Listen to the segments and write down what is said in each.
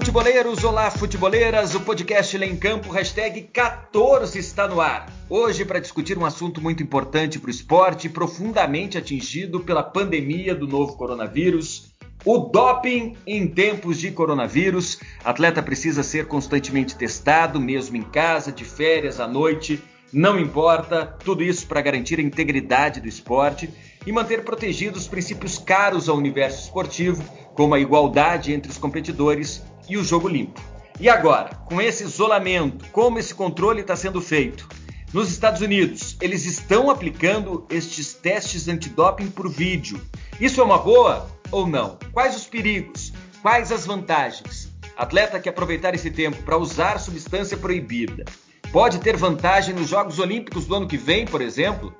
futeboleiros, olá futeboleiras, o podcast Lê em Campo, hashtag 14 está no ar. Hoje para discutir um assunto muito importante para o esporte, profundamente atingido pela pandemia do novo coronavírus, o doping em tempos de coronavírus. Atleta precisa ser constantemente testado, mesmo em casa, de férias, à noite, não importa, tudo isso para garantir a integridade do esporte e manter protegidos os princípios caros ao universo esportivo, como a igualdade entre os competidores e o jogo limpo. E agora, com esse isolamento, como esse controle está sendo feito? Nos Estados Unidos, eles estão aplicando estes testes antidoping por vídeo. Isso é uma boa ou não? Quais os perigos? Quais as vantagens? Atleta que aproveitar esse tempo para usar substância proibida pode ter vantagem nos Jogos Olímpicos do ano que vem, por exemplo?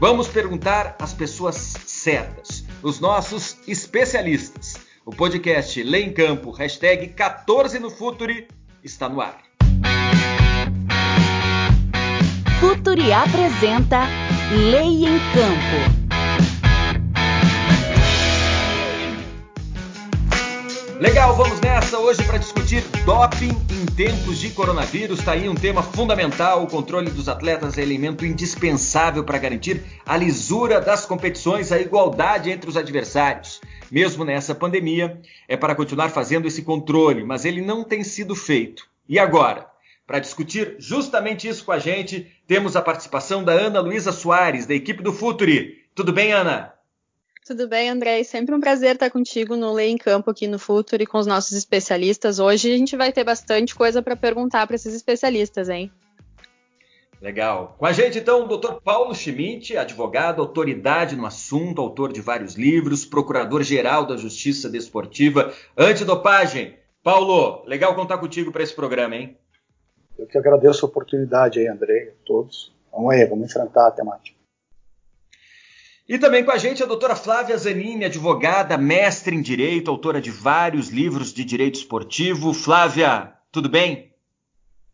Vamos perguntar às pessoas certas, os nossos especialistas. O podcast Lê em Campo, hashtag 14 no Futuri, está no ar. Futuri apresenta Lei em Campo. Legal, vamos nessa hoje para discutir doping em tempos de coronavírus. Está aí um tema fundamental. O controle dos atletas é elemento indispensável para garantir a lisura das competições, a igualdade entre os adversários mesmo nessa pandemia, é para continuar fazendo esse controle, mas ele não tem sido feito. E agora? Para discutir justamente isso com a gente, temos a participação da Ana Luísa Soares, da equipe do Futuri. Tudo bem, Ana? Tudo bem, André? Sempre um prazer estar contigo no Lei em Campo aqui no Futuri com os nossos especialistas. Hoje a gente vai ter bastante coisa para perguntar para esses especialistas, hein? Legal. Com a gente, então, o Dr. Paulo Schmidt, advogado, autoridade no assunto, autor de vários livros, procurador-geral da Justiça Desportiva, antidopagem. Paulo, legal contar contigo para esse programa, hein? Eu que agradeço a oportunidade aí, André, a todos. Vamos aí, vamos enfrentar a temática. E também com a gente a doutora Flávia Zanini, advogada, mestre em Direito, autora de vários livros de Direito Esportivo. Flávia, tudo bem?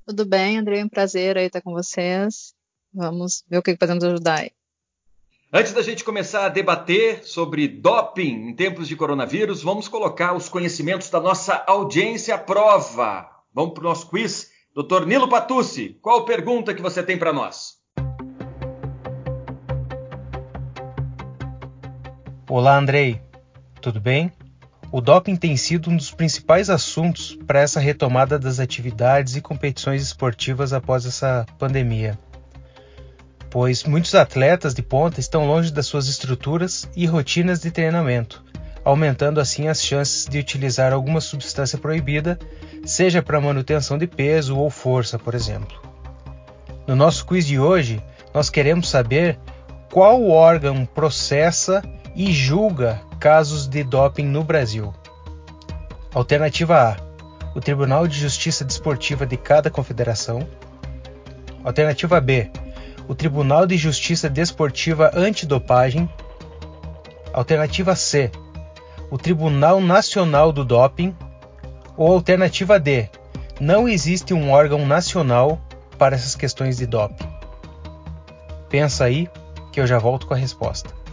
Tudo bem, André, é um prazer aí estar com vocês. Vamos ver o que podemos ajudar aí. Antes da gente começar a debater sobre doping em tempos de coronavírus, vamos colocar os conhecimentos da nossa audiência à prova. Vamos para o nosso quiz. Doutor Nilo Patucci, qual pergunta que você tem para nós? Olá, Andrei. Tudo bem? O doping tem sido um dos principais assuntos para essa retomada das atividades e competições esportivas após essa pandemia, pois muitos atletas de ponta estão longe das suas estruturas e rotinas de treinamento, aumentando assim as chances de utilizar alguma substância proibida, seja para manutenção de peso ou força, por exemplo. No nosso quiz de hoje, nós queremos saber qual órgão processa e julga casos de doping no Brasil. Alternativa A: o Tribunal de Justiça Desportiva de cada confederação. Alternativa B: o Tribunal de Justiça Desportiva Antidopagem. Alternativa C: o Tribunal Nacional do Doping. Ou alternativa D: não existe um órgão nacional para essas questões de doping. Pensa aí que eu já volto com a resposta.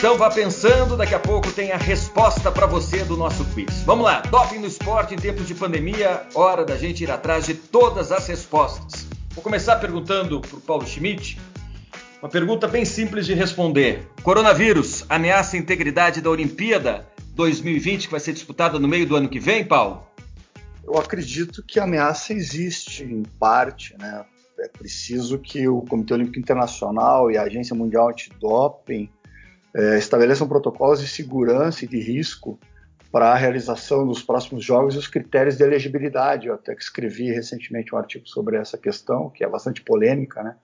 Então vá pensando, daqui a pouco tem a resposta para você do nosso quiz. Vamos lá, doping no esporte em tempos de pandemia, hora da gente ir atrás de todas as respostas. Vou começar perguntando para o Paulo Schmidt, uma pergunta bem simples de responder. Coronavírus ameaça a integridade da Olimpíada 2020 que vai ser disputada no meio do ano que vem, Paulo? Eu acredito que a ameaça existe em parte, né? É preciso que o Comitê Olímpico Internacional e a Agência Mundial Antidoping é, estabeleçam protocolos de segurança e de risco para a realização dos próximos jogos e os critérios de elegibilidade. Eu até que escrevi recentemente um artigo sobre essa questão, que é bastante polêmica, né,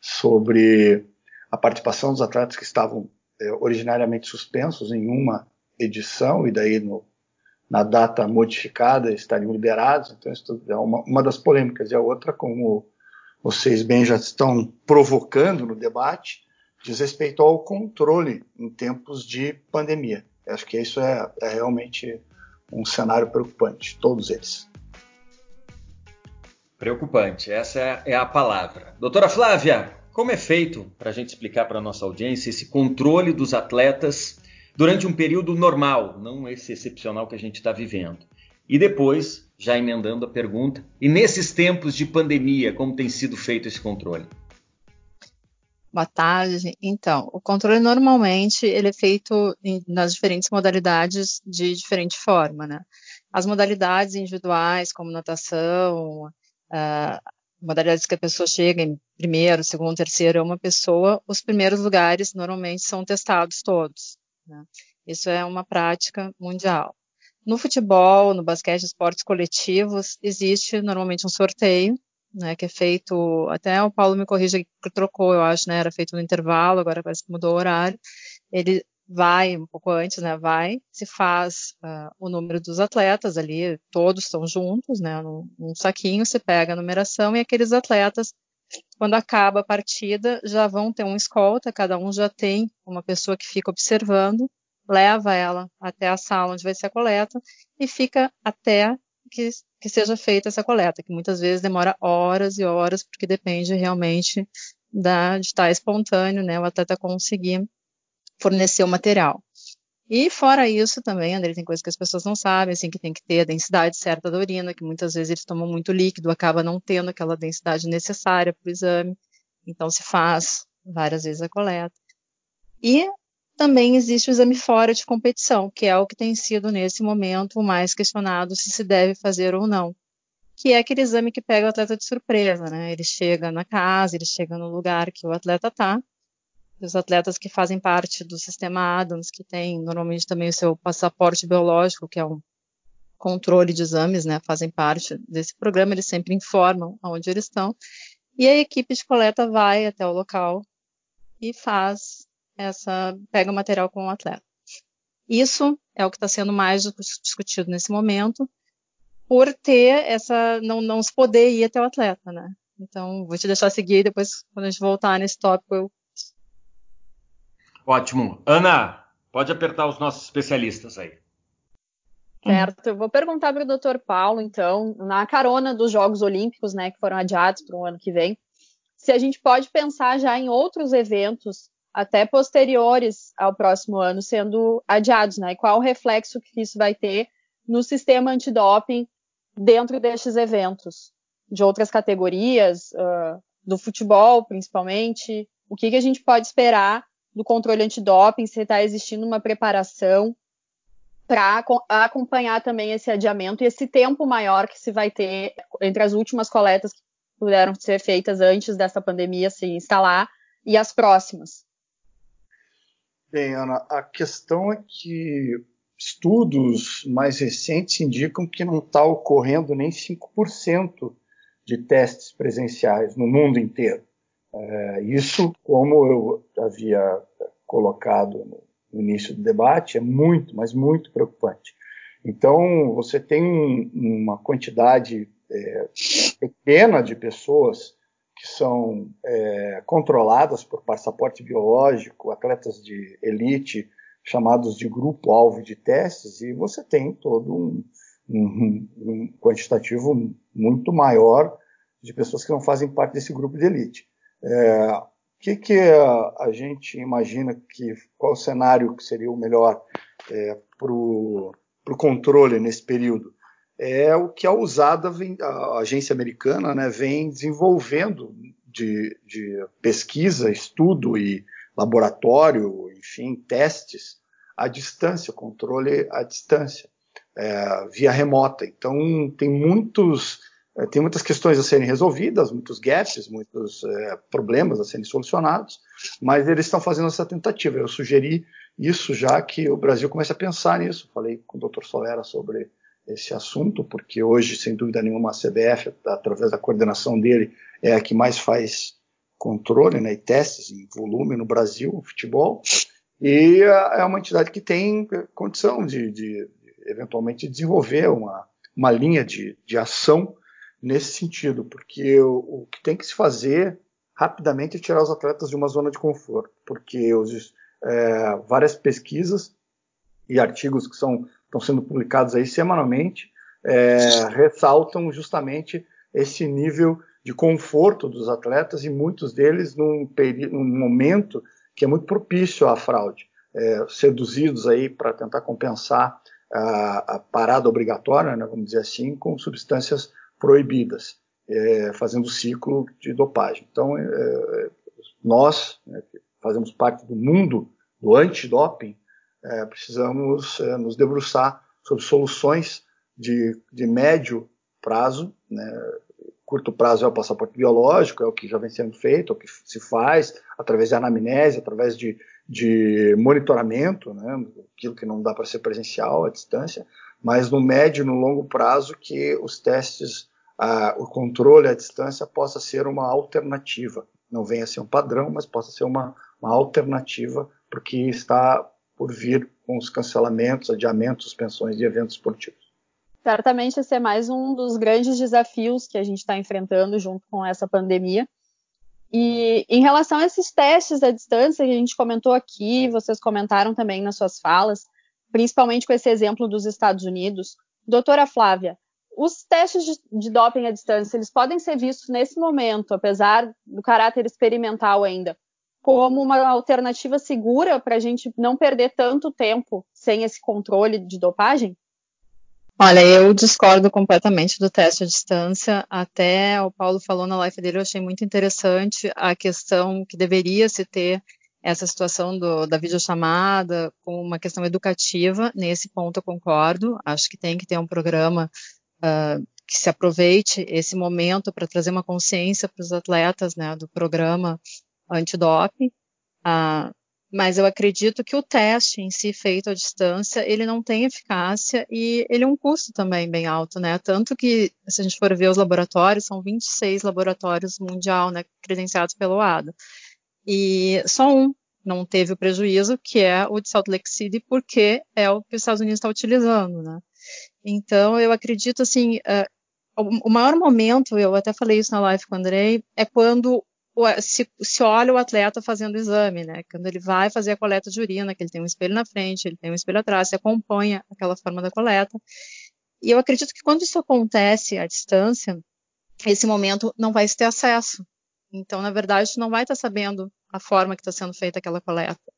sobre a participação dos atletas que estavam é, originariamente suspensos em uma edição e daí no, na data modificada estariam liberados. Então, isso é uma, uma das polêmicas. E a outra, como vocês bem já estão provocando no debate, diz respeito ao controle em tempos de pandemia. Eu acho que isso é, é realmente um cenário preocupante, todos eles. Preocupante, essa é, é a palavra. Doutora Flávia, como é feito, para a gente explicar para a nossa audiência, esse controle dos atletas durante um período normal, não esse excepcional que a gente está vivendo. E depois, já emendando a pergunta, e nesses tempos de pandemia, como tem sido feito esse controle? Boa tarde. Então, o controle normalmente ele é feito em, nas diferentes modalidades de diferente forma, né? As modalidades individuais, como natação, uh, modalidades que a pessoa chega em primeiro, segundo, terceiro, é uma pessoa, os primeiros lugares normalmente são testados todos. Né? Isso é uma prática mundial. No futebol, no basquete, esportes coletivos, existe normalmente um sorteio né, que é feito, até o Paulo me corrija que trocou, eu acho, né, era feito no intervalo, agora parece que mudou o horário, ele vai, um pouco antes, né, vai, se faz uh, o número dos atletas ali, todos estão juntos, né, num, num saquinho, se pega a numeração e aqueles atletas, quando acaba a partida, já vão ter um escolta, cada um já tem uma pessoa que fica observando, leva ela até a sala onde vai ser a coleta e fica até que, que seja feita essa coleta, que muitas vezes demora horas e horas, porque depende realmente da, de estar espontâneo, né, o atleta conseguir fornecer o material. E fora isso também, André, tem coisas que as pessoas não sabem, assim, que tem que ter a densidade certa da urina, que muitas vezes eles tomam muito líquido, acaba não tendo aquela densidade necessária para o exame, então se faz várias vezes a coleta. E também existe o exame fora de competição, que é o que tem sido nesse momento o mais questionado se se deve fazer ou não. Que é aquele exame que pega o atleta de surpresa, né? Ele chega na casa, ele chega no lugar que o atleta está. Os atletas que fazem parte do sistema Adams, que tem normalmente também o seu passaporte biológico, que é um controle de exames, né? Fazem parte desse programa, eles sempre informam aonde eles estão. E a equipe de coleta vai até o local e faz essa pega o material com o atleta. Isso é o que está sendo mais discutido nesse momento, por ter essa não, não se poder ir até o atleta, né? Então, vou te deixar seguir e depois, quando a gente voltar nesse tópico, eu. Ótimo. Ana, pode apertar os nossos especialistas aí. Certo, eu vou perguntar para o Dr. Paulo, então, na carona dos Jogos Olímpicos, né, que foram adiados para o ano que vem, se a gente pode pensar já em outros eventos até posteriores ao próximo ano sendo adiados, né? E qual o reflexo que isso vai ter no sistema antidoping dentro destes eventos, de outras categorias, uh, do futebol principalmente? O que, que a gente pode esperar do controle antidoping, se está existindo uma preparação para acompanhar também esse adiamento e esse tempo maior que se vai ter entre as últimas coletas que puderam ser feitas antes dessa pandemia se instalar e as próximas. Bem, Ana, a questão é que estudos mais recentes indicam que não está ocorrendo nem 5% de testes presenciais no mundo inteiro. É, isso, como eu havia colocado no início do debate, é muito, mas muito preocupante. Então, você tem um, uma quantidade é, pequena de pessoas que são é, controladas por passaporte biológico, atletas de elite chamados de grupo-alvo de testes, e você tem todo um, um, um, quantitativo muito maior de pessoas que não fazem parte desse grupo de elite. É, o que, que a, a, gente imagina que qual o cenário que seria o melhor é, para o controle nesse período? É o que a usada a agência americana né, vem desenvolvendo de, de, pesquisa, estudo e laboratório, enfim, testes à distância, controle à distância, é, via remota. Então tem muitos é, tem muitas questões a serem resolvidas, muitos gaps, muitos é, problemas a serem solucionados, mas eles estão fazendo essa tentativa. Eu sugeri isso já que o Brasil comece a pensar nisso. Falei com o Dr. Solera sobre esse assunto, porque hoje, sem dúvida nenhuma, a CBF, através da coordenação dele, é a que mais faz controle né, e testes em volume no Brasil, futebol, e é uma entidade que tem condição de, de eventualmente desenvolver uma, uma linha de, de ação nesse sentido, porque o, o, que tem que se fazer rapidamente é tirar os atletas de uma zona de conforto, porque os, é, várias pesquisas e artigos que são estão sendo publicados aí semanalmente, é, ressaltam justamente esse nível de conforto dos atletas e muitos deles num, num momento que é muito propício à fraude. é, seduzidos aí para tentar compensar a, a parada obrigatória, né, vamos dizer assim, com substâncias proibidas, é, fazendo ciclo de dopagem. Então, é, nós, né, que fazemos parte do mundo do antidoping, é, precisamos é, nos debruçar sobre soluções de, de médio prazo, né, curto prazo é o passaporte biológico, é o que já vem sendo feito, é o que se faz através de anamnese, através de, de monitoramento, né, aquilo que não dá para ser presencial à distância, mas no médio e no longo prazo que os testes, o controle à distância possa ser uma alternativa. Não venha a ser um padrão, mas possa ser uma, uma alternativa porque está por vir com os cancelamentos, adiamentos, suspensões de eventos esportivos. Certamente esse é mais um dos grandes desafios que a gente está enfrentando junto com essa pandemia. E em relação a esses testes à distância que a gente comentou aqui, vocês comentaram também nas suas falas, principalmente com esse exemplo dos Estados Unidos. Doutora Flávia, os testes de, de doping à distância, eles podem ser vistos nesse momento, apesar do caráter experimental ainda, como uma alternativa segura para a gente não perder tanto tempo sem esse controle de dopagem? Olha, eu discordo completamente do teste à distância. Até o Paulo falou na live dele, eu achei muito interessante a questão que deveria se ter essa situação do, da videochamada como uma questão educativa. Nesse ponto eu concordo. Acho que tem que ter um programa uh, que se aproveite esse momento para trazer uma consciência para os atletas né, do programa antidoping. Uh, mas eu acredito que o teste em si feito à distância, ele não tem eficácia e ele é um custo também bem alto, né? Tanto que, se a gente for ver os laboratórios, são 26 laboratórios mundial, né, credenciados pelo ADA. E só um não teve o prejuízo, que é o de Salt Lake City, porque é o que os Estados Unidos está utilizando, né? Então, eu acredito, assim, uh, o maior momento, eu até falei isso na live com o Andrei, é quando se, se olha o atleta fazendo o exame, né? Quando ele vai fazer a coleta de urina, que ele tem um espelho na frente, ele tem um espelho atrás, se acompanha aquela forma da coleta. E eu acredito que quando isso acontece à distância, esse momento não vai ter acesso. Então, na verdade, tu não vai estar sabendo a forma que está sendo feita aquela coleta.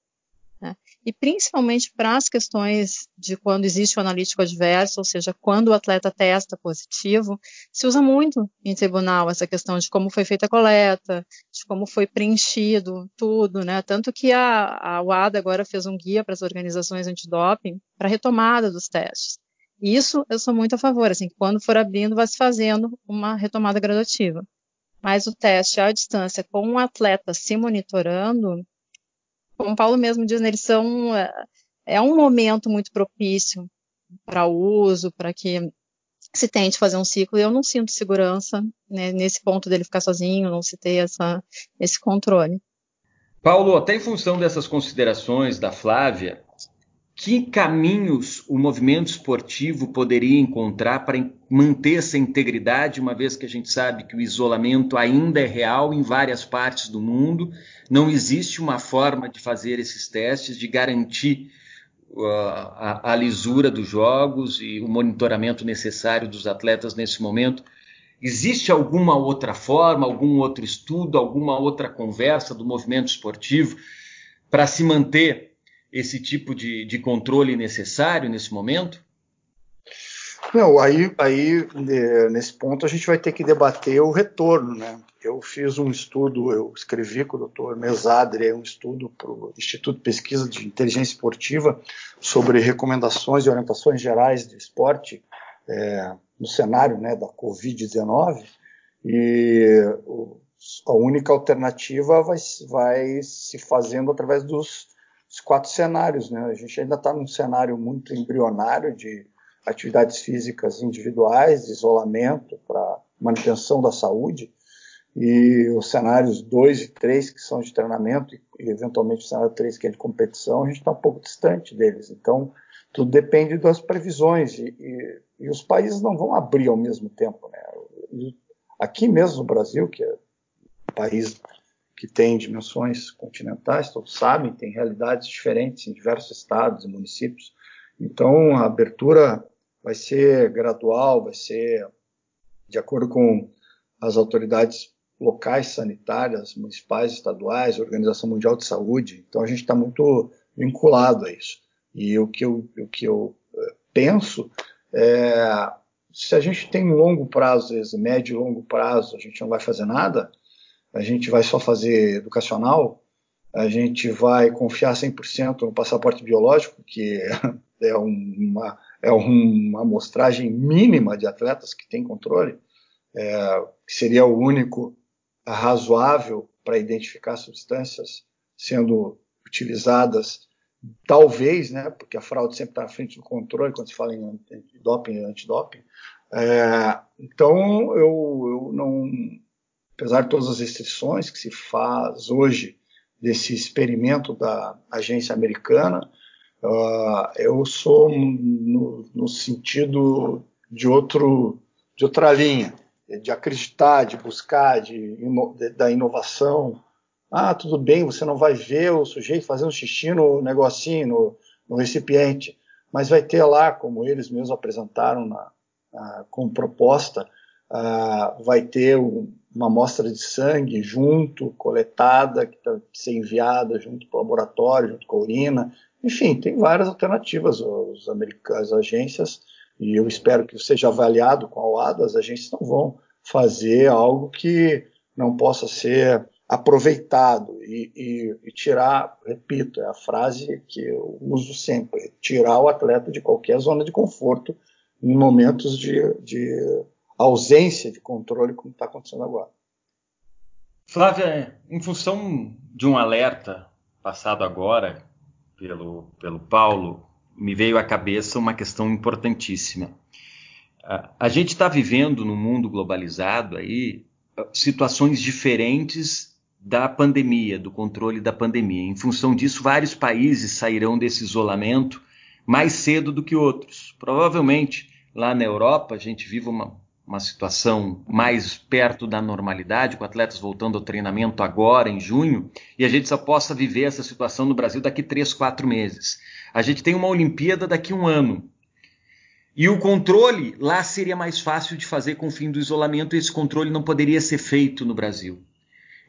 Né? E principalmente para as questões de quando existe o analítico adverso, ou seja, quando o atleta testa positivo, se usa muito em tribunal essa questão de como foi feita a coleta, de como foi preenchido tudo, né? Tanto que a, a UADA agora fez um guia para as organizações antidoping para retomada dos testes. Isso eu sou muito a favor, assim, quando for abrindo, vai se fazendo uma retomada gradativa. Mas o teste à distância com um atleta se monitorando, como Paulo mesmo diz, né, eles são é, é um momento muito propício para uso, para que se tente fazer um ciclo. Eu não sinto segurança né, nesse ponto dele ficar sozinho, não se ter essa, esse controle. Paulo, até em função dessas considerações da Flávia, que caminhos o movimento esportivo poderia encontrar para manter essa integridade, uma vez que a gente sabe que o isolamento ainda é real em várias partes do mundo, não existe uma forma de fazer esses testes, de garantir uh, a, a lisura dos jogos e o monitoramento necessário dos atletas nesse momento. Existe alguma outra forma, algum outro estudo, alguma outra conversa do movimento esportivo para se manter esse tipo de, de controle necessário nesse momento? Não, aí, aí é, nesse ponto a gente vai ter que debater o retorno, né? Eu fiz um estudo, eu escrevi com o Dr. Mesadre um estudo para o Instituto de Pesquisa de Inteligência Esportiva sobre recomendações e orientações gerais de esporte é, no cenário né, da Covid-19 e a única alternativa vai, vai se fazendo através dos os quatro cenários. Né? A gente ainda está num cenário muito embrionário de atividades físicas individuais, isolamento para manutenção da saúde, e os cenários 2 e 3, que são de treinamento, e, eventualmente o cenário 3, que é de competição, a gente está um pouco distante deles. Então, tudo depende das previsões, e, e, e, os países não vão abrir ao mesmo tempo. Né? Aqui mesmo no Brasil, que é um país que tem dimensões continentais, todos sabem, tem realidades diferentes em diversos estados e municípios. Então, a abertura vai ser gradual, vai ser de acordo com as autoridades locais sanitárias, municipais, estaduais, Organização Mundial de Saúde. Então, a gente está muito vinculado a isso. E o que eu, o que eu eh, penso é, se a gente tem um longo prazo, médio e longo prazo, a gente não vai fazer nada, a gente vai só fazer educacional, a gente vai confiar 100% no passaporte biológico, que é uma, é uma amostragem mínima de atletas que tem controle, é, que seria o único razoável para identificar substâncias sendo utilizadas, talvez, né, porque a fraude sempre está à frente do controle quando se fala em doping e antidoping. É, então, eu, eu não, apesar de todas as restrições que se faz hoje desse experimento da agência americana, uh, eu sou no, no, sentido de outro de outra linha, de acreditar, de buscar, de, de, da inovação. Ah, tudo bem, você não vai ver o sujeito fazendo xixi no negocinho, no, no recipiente, mas vai ter lá, como eles mesmos apresentaram na, com proposta, uh, vai ter um, uma amostra de sangue junto, coletada, que está ser enviada junto para o laboratório, junto com a urina. Enfim, tem várias alternativas. Os as agências, e eu espero que seja avaliado com a OADA, as agências não vão fazer algo que não possa ser aproveitado e, e, e, tirar, repito, é a frase que eu uso sempre, tirar o atleta de qualquer zona de conforto em momentos de, de ausência de controle, como está acontecendo agora. Flávia, em função de um alerta passado agora pelo, pelo Paulo, me veio à cabeça uma questão importantíssima. A gente está vivendo num mundo globalizado aí situações diferentes da pandemia, do controle da pandemia. Em função disso, vários países sairão desse isolamento mais cedo do que outros. Provavelmente lá na Europa a gente vive uma, uma situação mais perto da normalidade, com atletas voltando ao treinamento agora, em junho, e a gente só possa viver essa situação no Brasil daqui três, quatro meses. A gente tem uma Olimpíada daqui um ano. E o controle lá seria mais fácil de fazer com o fim do isolamento, e esse controle não poderia ser feito no Brasil.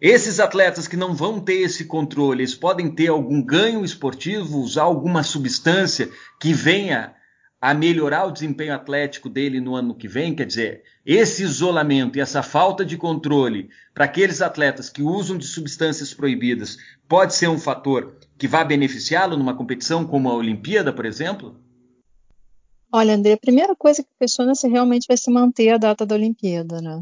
Esses atletas que não vão ter esse controle, eles podem ter algum ganho esportivo, usar alguma substância que venha a melhorar o desempenho atlético dele no ano que vem, quer dizer, esse isolamento e essa falta de controle para aqueles atletas que usam de substâncias proibidas pode ser um fator que vá beneficiá-lo numa competição como a Olimpíada, por exemplo? Olha, André, a primeira coisa que questiona é se realmente vai se manter a data da Olimpíada, né?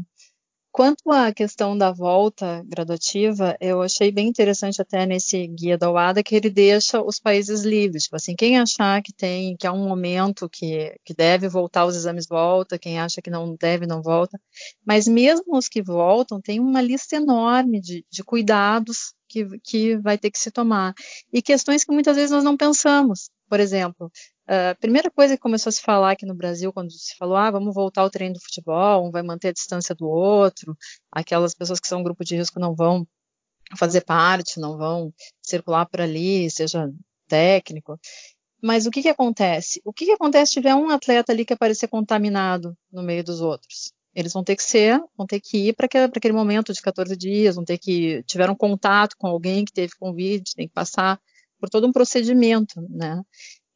Quanto à questão da volta gradativa, eu achei bem interessante até nesse guia da UADA que ele deixa os países livres. Tipo assim, quem achar que tem, que há um momento que, que deve voltar os exames volta, quem acha que não deve, não volta. Mas mesmo os que voltam, tem uma lista enorme de, de cuidados que, que vai ter que se tomar. E questões que muitas vezes nós não pensamos. Por exemplo, a primeira coisa que começou a se falar aqui no Brasil, quando se falou, ah, vamos voltar ao treino do futebol, um vai manter a distância do outro, aquelas pessoas que são grupo de risco não vão fazer parte, não vão circular por ali, seja técnico. Mas o que, que acontece? O que, que acontece se tiver um atleta ali que aparecer contaminado no meio dos outros? Eles vão ter que ser, vão ter que ir para aquele momento de 14 dias, vão ter que tiveram contato com alguém que teve Covid, tem que passar por todo um procedimento, né?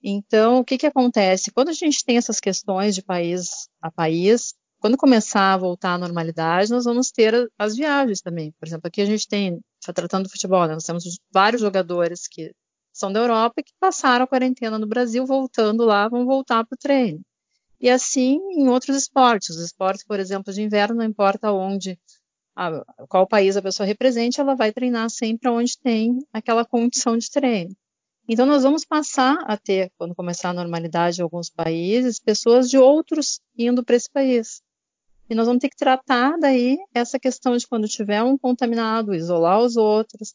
Então, o que, que acontece? Quando a gente tem essas questões de país a país, quando começar a voltar à normalidade, nós vamos ter as viagens também. Por exemplo, aqui a gente tem, está tratando do futebol, né? nós temos vários jogadores que são da Europa e que passaram a quarentena no Brasil, voltando lá, vão voltar para o treino. E assim em outros esportes. Os esportes, por exemplo, de inverno, não importa onde, a, qual país a pessoa represente, ela vai treinar sempre onde tem aquela condição de treino. Então, nós vamos passar a ter, quando começar a normalidade em alguns países, pessoas de outros indo para esse país. E nós vamos ter que tratar daí essa questão de quando tiver um contaminado, isolar os outros.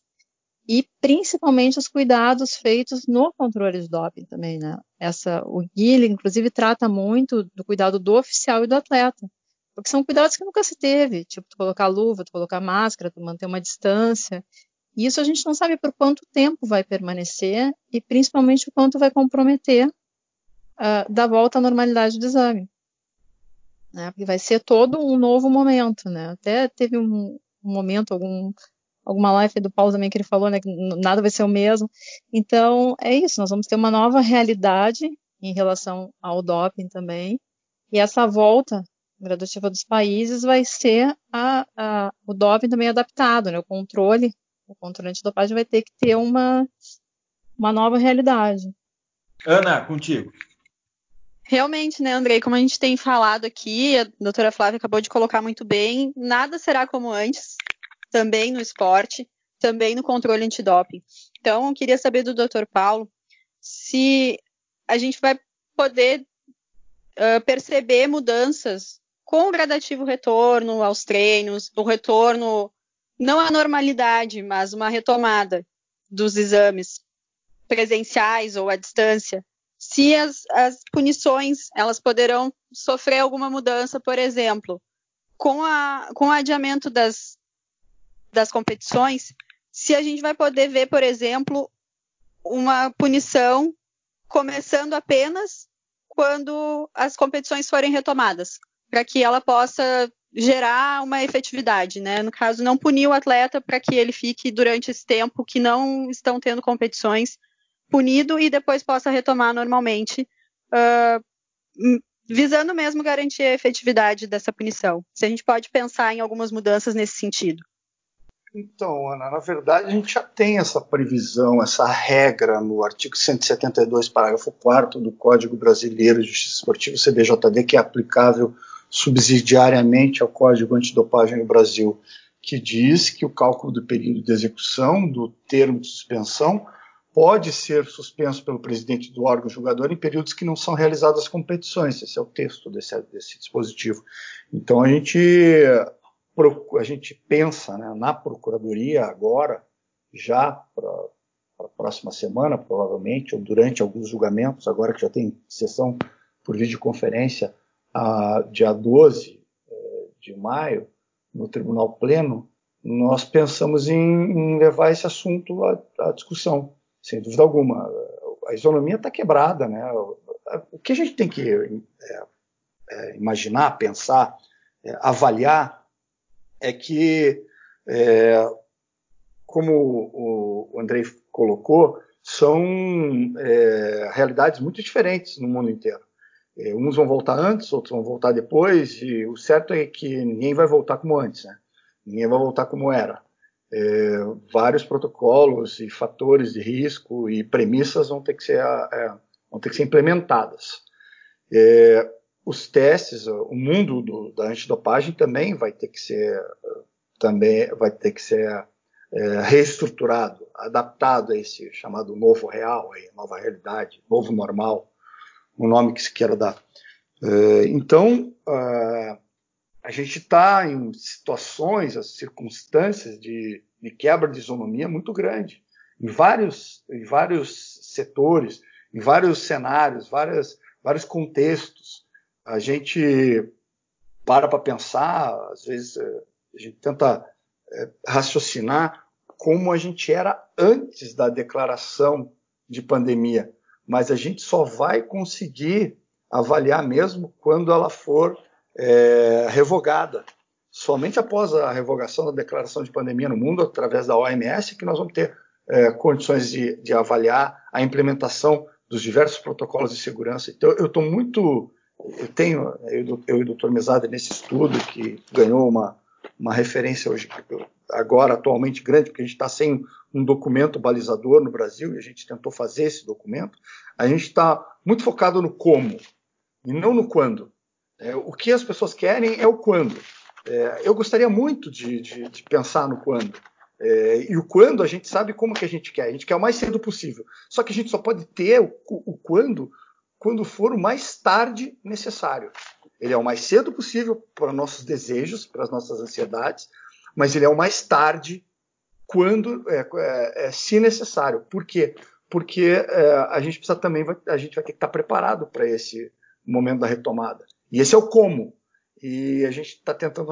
E principalmente os cuidados feitos no controle de doping também, né? Essa, o Guilherme, inclusive, trata muito do cuidado do oficial e do atleta. Porque são cuidados que nunca se teve, tipo, tu colocar luva, tu colocar máscara, tu manter uma distância. E isso a gente não sabe por quanto tempo vai permanecer e principalmente o quanto vai comprometer uh, da volta à normalidade do exame. Né? Porque vai ser todo um novo momento. Né? Até teve um, um momento, algum, alguma live do Paulo também que ele falou, né, que nada vai ser o mesmo. Então, é isso, nós vamos ter uma nova realidade em relação ao doping também. E essa volta graduativa dos países vai ser a, a, o doping também adaptado, né, o controle, o controle antidopagem vai ter que ter uma, uma nova realidade. Ana, contigo. Realmente, né, Andrei, como a gente tem falado aqui, a doutora Flávia acabou de colocar muito bem, nada será como antes, também no esporte, também no controle antidoping. Então, eu queria saber do doutor Paulo se a gente vai poder uh, perceber mudanças com o gradativo retorno aos treinos, o retorno, não à normalidade, mas uma retomada dos exames presenciais ou à distância, se as, as punições elas poderão sofrer alguma mudança, por exemplo, com, a, com o adiamento das, das competições, se a gente vai poder ver, por exemplo, uma punição começando apenas quando as competições forem retomadas, para que ela possa gerar uma efetividade, né? No caso, não punir o atleta para que ele fique durante esse tempo que não estão tendo competições punido e depois possa retomar normalmente, uh, visando mesmo garantir a efetividade dessa punição. Se a gente pode pensar em algumas mudanças nesse sentido. Então, Ana, na verdade a gente já tem essa previsão, essa regra no artigo 172, parágrafo 4 do Código Brasileiro de Justiça Esportiva, CBJD, que é aplicável subsidiariamente ao Código Antidopagem no Brasil, que diz que o cálculo do período de execução do termo de suspensão pode ser suspenso pelo presidente do órgão julgador em períodos que não são realizadas competições. Esse é o texto desse, desse dispositivo. Então a gente, a gente pensa né, na procuradoria agora, já para a próxima semana, provavelmente, ou durante alguns julgamentos, agora que já tem sessão por videoconferência, a, dia 12 eh, de maio, no Tribunal Pleno, nós pensamos em, em levar esse assunto à, à discussão sem dúvida alguma. A isonomia está quebrada, né? O que a gente tem que é, é, imaginar, pensar, é, avaliar é que, é, como o, Andrei colocou, são é, realidades muito diferentes no mundo inteiro. É, uns vão voltar antes, outros vão voltar depois, e o certo é que ninguém vai voltar como antes, né? Ninguém vai voltar como era é, vários protocolos e fatores de risco e premissas vão ter que ser, é, vão ter que ser implementadas. É, os testes, o mundo do, da antidopagem também vai ter que ser também vai ter que ser é, reestruturado, adaptado a esse chamado novo real, aí, nova realidade, novo normal, o nome que se queira dar. É, então, a gente está em situações, as circunstâncias de, de, quebra de isonomia muito grande, em vários, em vários setores, em vários cenários, várias, vários contextos. A gente para para pensar, às vezes eh, a gente tenta é, raciocinar como a gente era antes da declaração de pandemia, mas a gente só vai conseguir avaliar mesmo quando ela for é, revogada. Somente após a revogação da declaração de pandemia no mundo, através da OMS, que nós vamos ter é, condições de, de, avaliar a implementação dos diversos protocolos de segurança. Então, eu estou muito. Eu tenho, eu, e o doutor Mesada, nesse estudo, que ganhou uma, uma referência hoje, agora atualmente grande, porque a gente está sem um documento balizador no Brasil e a gente tentou fazer esse documento. A gente está muito focado no como e não no quando. É, o que as pessoas querem é o quando. É, eu gostaria muito de, de, de pensar no quando. É, e o quando a gente sabe como que a gente quer. A gente quer o mais cedo possível. Só que a gente só pode ter o, o quando quando for o mais tarde necessário. Ele é o mais cedo possível para nossos desejos, para as nossas ansiedades, mas ele é o mais tarde quando, é, é, é se necessário. Por quê? Porque é, a gente precisa também, a gente vai ter que estar preparado para esse momento da retomada. E esse é o como. E a gente está tentando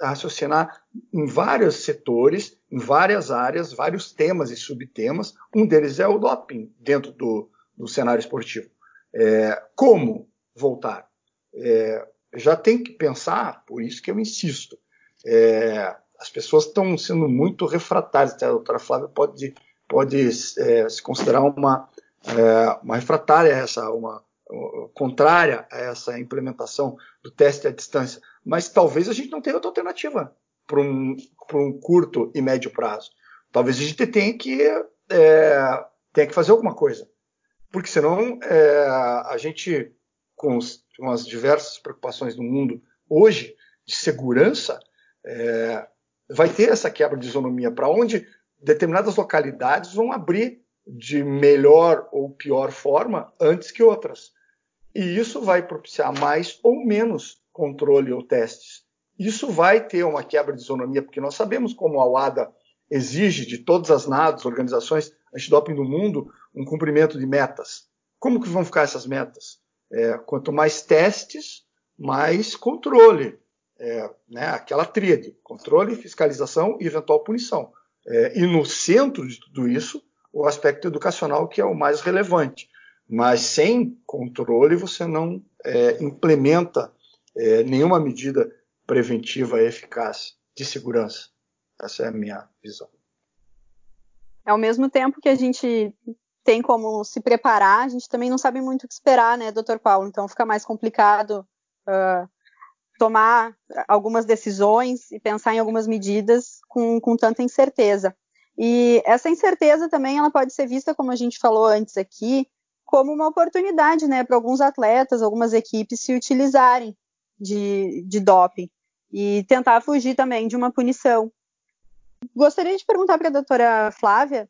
raciocinar em vários setores, em várias áreas, vários temas e subtemas. Um deles é o doping dentro do, do cenário esportivo. É, como voltar? É, já tem que pensar, por isso que eu insisto, é, as pessoas estão sendo muito refratárias. A doutora Flávia pode, pode é, se considerar uma, é, uma refratária essa, uma, contrária a essa implementação do teste à distância, mas talvez a gente não tenha outra alternativa para um, um curto e médio prazo. Talvez a gente tenha que, é, tenha que fazer alguma coisa, porque senão é, a gente, com, os, com, as diversas preocupações do mundo hoje, de segurança, é, vai ter essa quebra de isonomia para onde determinadas localidades vão abrir de melhor ou pior forma antes que outras. E isso vai propiciar mais ou menos controle ou testes. Isso vai ter uma quebra de isonomia, porque nós sabemos como a UADA exige de todas as NADs, organizações antidoping do mundo, um cumprimento de metas. Como que vão ficar essas metas? É, quanto mais testes, mais controle. É, né, aquela tríade, controle, fiscalização e eventual punição. É, e no centro de tudo isso, o aspecto educacional, que é o mais relevante. Mas sem controle, você não é, implementa é, nenhuma medida preventiva eficaz de segurança. Essa é a minha visão. Ao mesmo tempo que a gente tem como se preparar, a gente também não sabe muito o que esperar, né, doutor Paulo? Então fica mais complicado uh, tomar algumas decisões e pensar em algumas medidas com, com tanta incerteza. E essa incerteza também ela pode ser vista, como a gente falou antes aqui, como uma oportunidade né, para alguns atletas, algumas equipes se utilizarem de, de doping e tentar fugir também de uma punição. Gostaria de perguntar para a doutora Flávia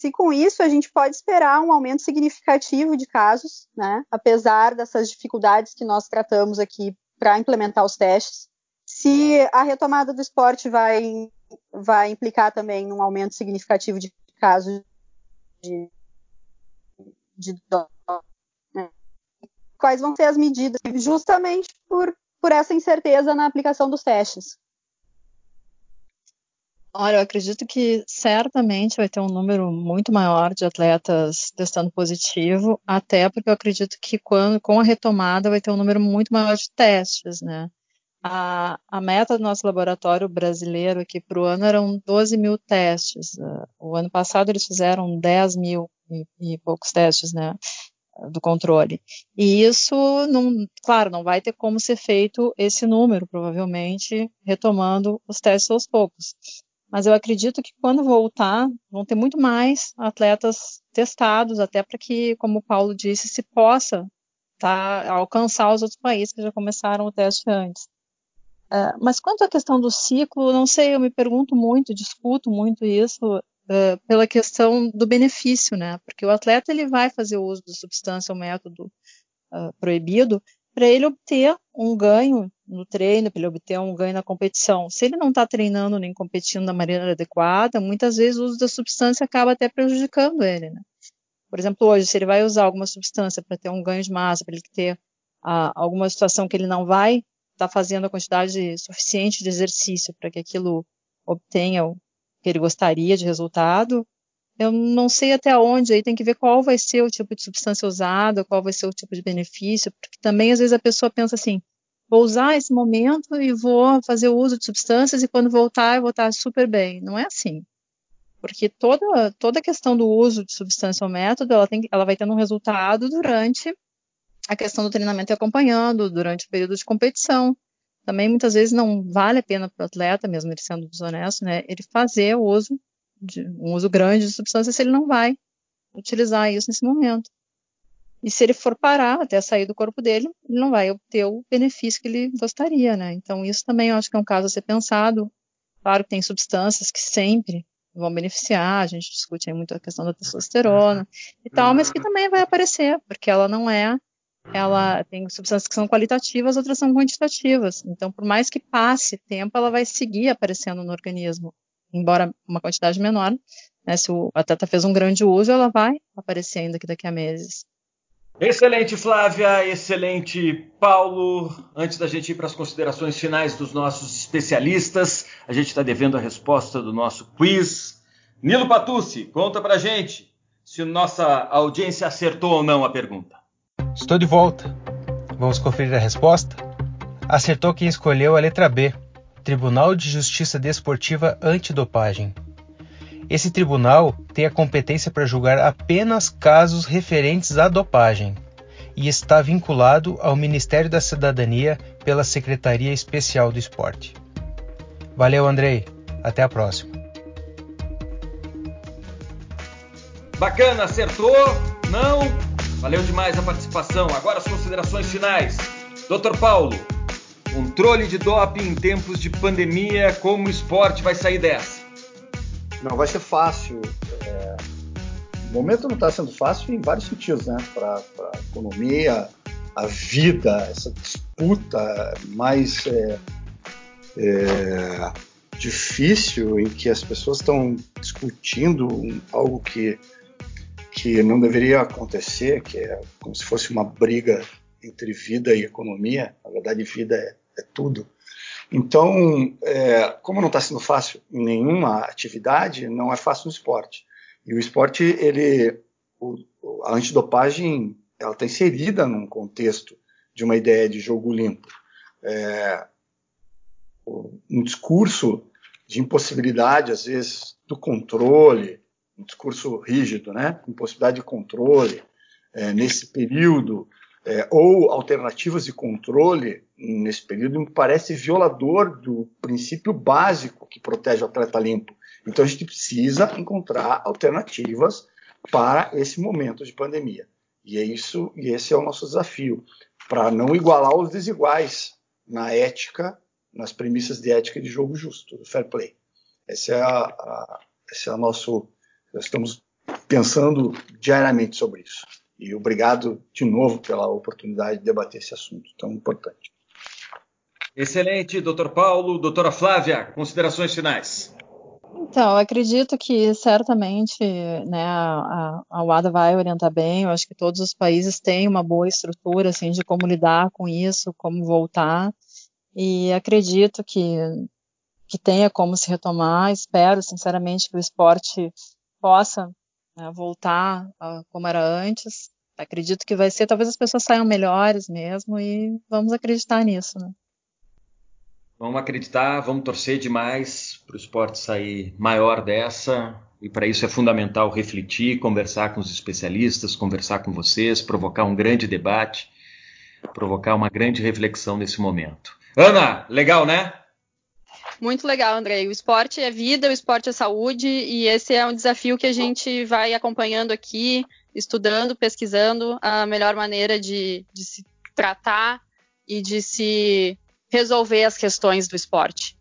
se com isso a gente pode esperar um aumento significativo de casos, né, apesar dessas dificuldades que nós tratamos aqui para implementar os testes, se a retomada do esporte vai, vai implicar também um aumento significativo de casos de de. Né? Quais vão ser as medidas, justamente por, por essa incerteza na aplicação dos testes? Olha, eu acredito que certamente vai ter um número muito maior de atletas testando positivo, até porque eu acredito que quando, com a retomada vai ter um número muito maior de testes, né? A, a meta do nosso laboratório brasileiro aqui para o ano eram 12 mil testes. O ano passado eles fizeram 10 mil e, e poucos testes, né, do controle. E isso, não, claro, não vai ter como ser feito esse número, provavelmente, retomando os testes aos poucos. Mas eu acredito que quando voltar, vão ter muito mais atletas testados, até para que, como o Paulo disse, se possa tá, alcançar os outros países que já começaram o teste antes. Uh, mas quanto à questão do ciclo, não sei, eu me pergunto muito, discuto muito isso uh, pela questão do benefício, né? Porque o atleta ele vai fazer o uso de substância ou método uh, proibido para ele obter um ganho no treino, para ele obter um ganho na competição. Se ele não está treinando nem competindo da maneira adequada, muitas vezes o uso da substância acaba até prejudicando ele, né? Por exemplo, hoje, se ele vai usar alguma substância para ter um ganho de massa, para ele ter uh, alguma situação que ele não vai estar tá fazendo a quantidade suficiente de exercício para que aquilo obtenha que ele gostaria de resultado. Eu não sei até onde, aí tem que ver qual vai ser o tipo de substância usada, qual vai ser o tipo de benefício, porque também às vezes a pessoa pensa assim, vou usar esse momento e vou fazer o uso de substâncias e quando voltar eu vou estar super bem. Não é assim. Porque toda, toda a questão do uso de substância ou método, ela, tem, ela vai tendo um resultado durante a questão do treinamento e acompanhando, durante o período de competição também muitas vezes não vale a pena para o atleta, mesmo ele sendo desonesto, né, ele fazer o uso de um uso grande de substância se ele não vai utilizar isso nesse momento. E se ele for parar até sair do corpo dele, ele não vai obter o benefício que ele gostaria, né? Então isso também eu acho que é um caso a ser pensado. Claro que tem substâncias que sempre vão beneficiar, a gente discute aí muito a questão da testosterona e tal, mas que também vai aparecer, porque ela não é ela tem substâncias que são qualitativas, outras são quantitativas. Então, por mais que passe tempo, ela vai seguir aparecendo no organismo, embora uma quantidade menor. Né, se o atleta fez um grande uso, ela vai aparecer ainda daqui a meses. Excelente, Flávia. Excelente, Paulo. Antes da gente ir para as considerações finais dos nossos especialistas, a gente está devendo a resposta do nosso quiz. Nilo Patucci, conta para gente se nossa audiência acertou ou não a pergunta. Estou de volta. Vamos conferir a resposta? Acertou quem escolheu a letra B, Tribunal de Justiça Desportiva Antidopagem. Esse tribunal tem a competência para julgar apenas casos referentes à dopagem e está vinculado ao Ministério da Cidadania pela Secretaria Especial do Esporte. Valeu, Andrei. Até a próxima. Bacana, acertou? Não? Valeu demais a participação. Agora as considerações finais. Dr. Paulo, controle de doping em tempos de pandemia, como o esporte vai sair dessa? Não vai ser fácil. É... O momento não está sendo fácil em vários sentidos, né? Para a economia, a vida, essa disputa mais é, é, difícil em que as pessoas estão discutindo algo que que não deveria acontecer, que é como se fosse uma briga entre vida e economia. Na verdade, vida é, é tudo. Então, é, como não está sendo fácil em nenhuma atividade, não é fácil no esporte. E o esporte, ele, o, a antidopagem, ela está inserida num contexto de uma ideia de jogo limpo. É, um discurso de impossibilidade, às vezes, do controle, um discurso rígido, né, com possibilidade de controle é, nesse período, é, ou alternativas de controle nesse período, me parece violador do princípio básico que protege o atleta limpo. Então a gente precisa encontrar alternativas para esse momento de pandemia. E é isso, e esse é o nosso desafio, para não igualar os desiguais na ética, nas premissas de ética de jogo justo, do fair play. Esse é, a, a, esse é o nosso nós estamos pensando diariamente sobre isso. E obrigado de novo pela oportunidade de debater esse assunto tão importante. Excelente, doutor Paulo. Doutora Flávia, considerações finais. Então, acredito que certamente né, a, a UADA vai orientar bem. Eu acho que todos os países têm uma boa estrutura assim, de como lidar com isso, como voltar. E acredito que, que tenha como se retomar. Espero, sinceramente, que o esporte possa né, voltar como era antes. Acredito que vai ser, talvez as pessoas saiam melhores mesmo e vamos acreditar nisso, né? Vamos acreditar, vamos torcer demais para o esporte sair maior dessa. E para isso é fundamental refletir, conversar com os especialistas, conversar com vocês, provocar um grande debate, provocar uma grande reflexão nesse momento. Ana, legal, né? Muito legal, André. O esporte é vida, o esporte é saúde, e esse é um desafio que a gente vai acompanhando aqui, estudando, pesquisando a melhor maneira de, de se tratar e de se resolver as questões do esporte.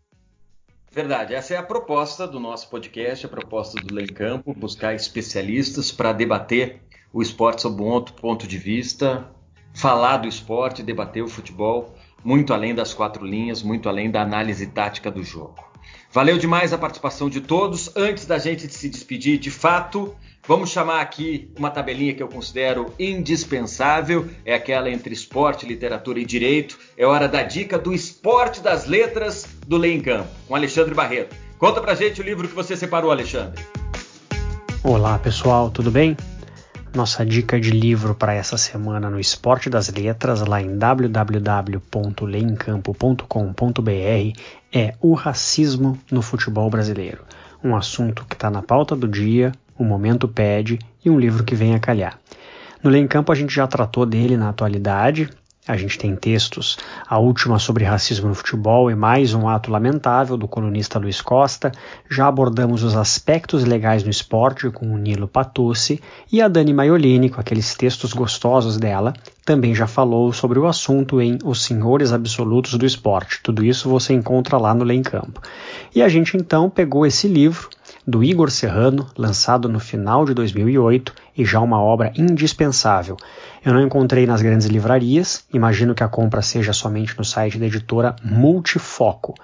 Verdade, essa é a proposta do nosso podcast, a proposta do Lei Campo, buscar especialistas para debater o esporte sob um outro ponto de vista, falar do esporte, debater o futebol muito além das quatro linhas, muito além da análise tática do jogo. Valeu demais a participação de todos. Antes da gente se despedir, de fato, vamos chamar aqui uma tabelinha que eu considero indispensável, é aquela entre esporte, literatura e direito. É hora da dica do esporte das letras do Lei em Campo, com Alexandre Barreto. Conta pra gente o livro que você separou, Alexandre. Olá, pessoal, tudo bem? Nossa dica de livro para essa semana no Esporte das Letras, lá em www.leincampo.com.br, é O Racismo no Futebol Brasileiro. Um assunto que está na pauta do dia, o momento pede e um livro que vem a calhar. No Lei em Campo a gente já tratou dele na atualidade, a gente tem textos, a última sobre racismo no futebol e mais um ato lamentável do colunista Luiz Costa. Já abordamos os aspectos legais no esporte com o Nilo Patucci e a Dani Maiolini, com aqueles textos gostosos dela, também já falou sobre o assunto em Os Senhores Absolutos do Esporte. Tudo isso você encontra lá no Lei em Campo. E a gente então pegou esse livro do Igor Serrano, lançado no final de 2008 e já uma obra indispensável. Eu não encontrei nas grandes livrarias, imagino que a compra seja somente no site da editora Multifoco,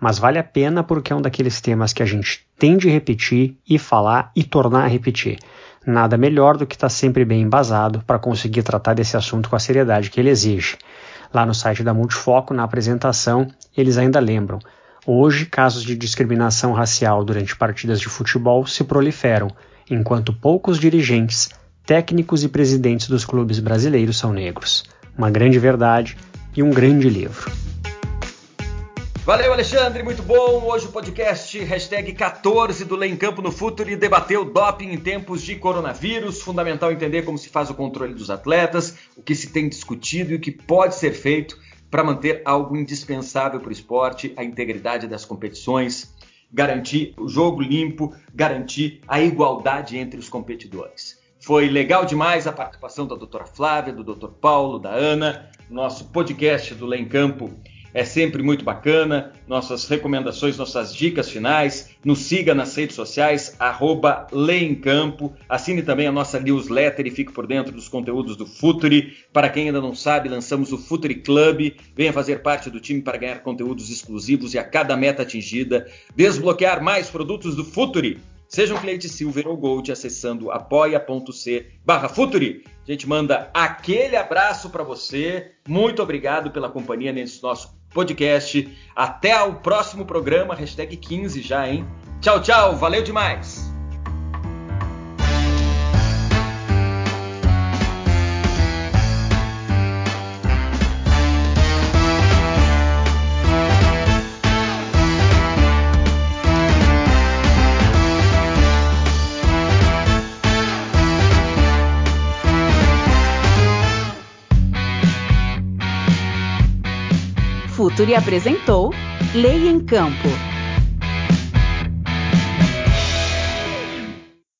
mas vale a pena porque é um daqueles temas que a gente tem de repetir e falar e tornar a repetir. Nada melhor do que estar sempre bem embasado para conseguir tratar desse assunto com a seriedade que ele exige. Lá no site da Multifoco, na apresentação, eles ainda lembram. Hoje, casos de discriminação racial durante partidas de futebol se proliferam, enquanto poucos dirigentes técnicos e presidentes dos clubes brasileiros são negros. Uma grande verdade e um grande livro. Valeu, Alexandre, muito bom. Hoje o podcast hashtag 14 do Lei em Campo no Futuro debateu doping em tempos de coronavírus. Fundamental entender como se faz o controle dos atletas, o que se tem discutido e o que pode ser feito para manter algo indispensável para o esporte, a integridade das competições, garantir o jogo limpo, garantir a igualdade entre os competidores. Foi legal demais a participação da doutora Flávia, do doutor Paulo, da Ana, nosso podcast do Lei em Campo é sempre muito bacana. Nossas recomendações, nossas dicas finais. Nos siga nas redes sociais, arroba Campo. Assine também a nossa newsletter e fique por dentro dos conteúdos do Futuri. Para quem ainda não sabe, lançamos o Futuri Club. Venha fazer parte do time para ganhar conteúdos exclusivos e a cada meta atingida, desbloquear mais produtos do Futuri. Seja um cliente Silver ou Gold acessando apoia.c barra Futuri. A gente manda aquele abraço para você. Muito obrigado pela companhia nesse nosso podcast. Até o próximo programa, hashtag 15 já, hein? Tchau, tchau, valeu demais! Futuri apresentou Lei em Campo.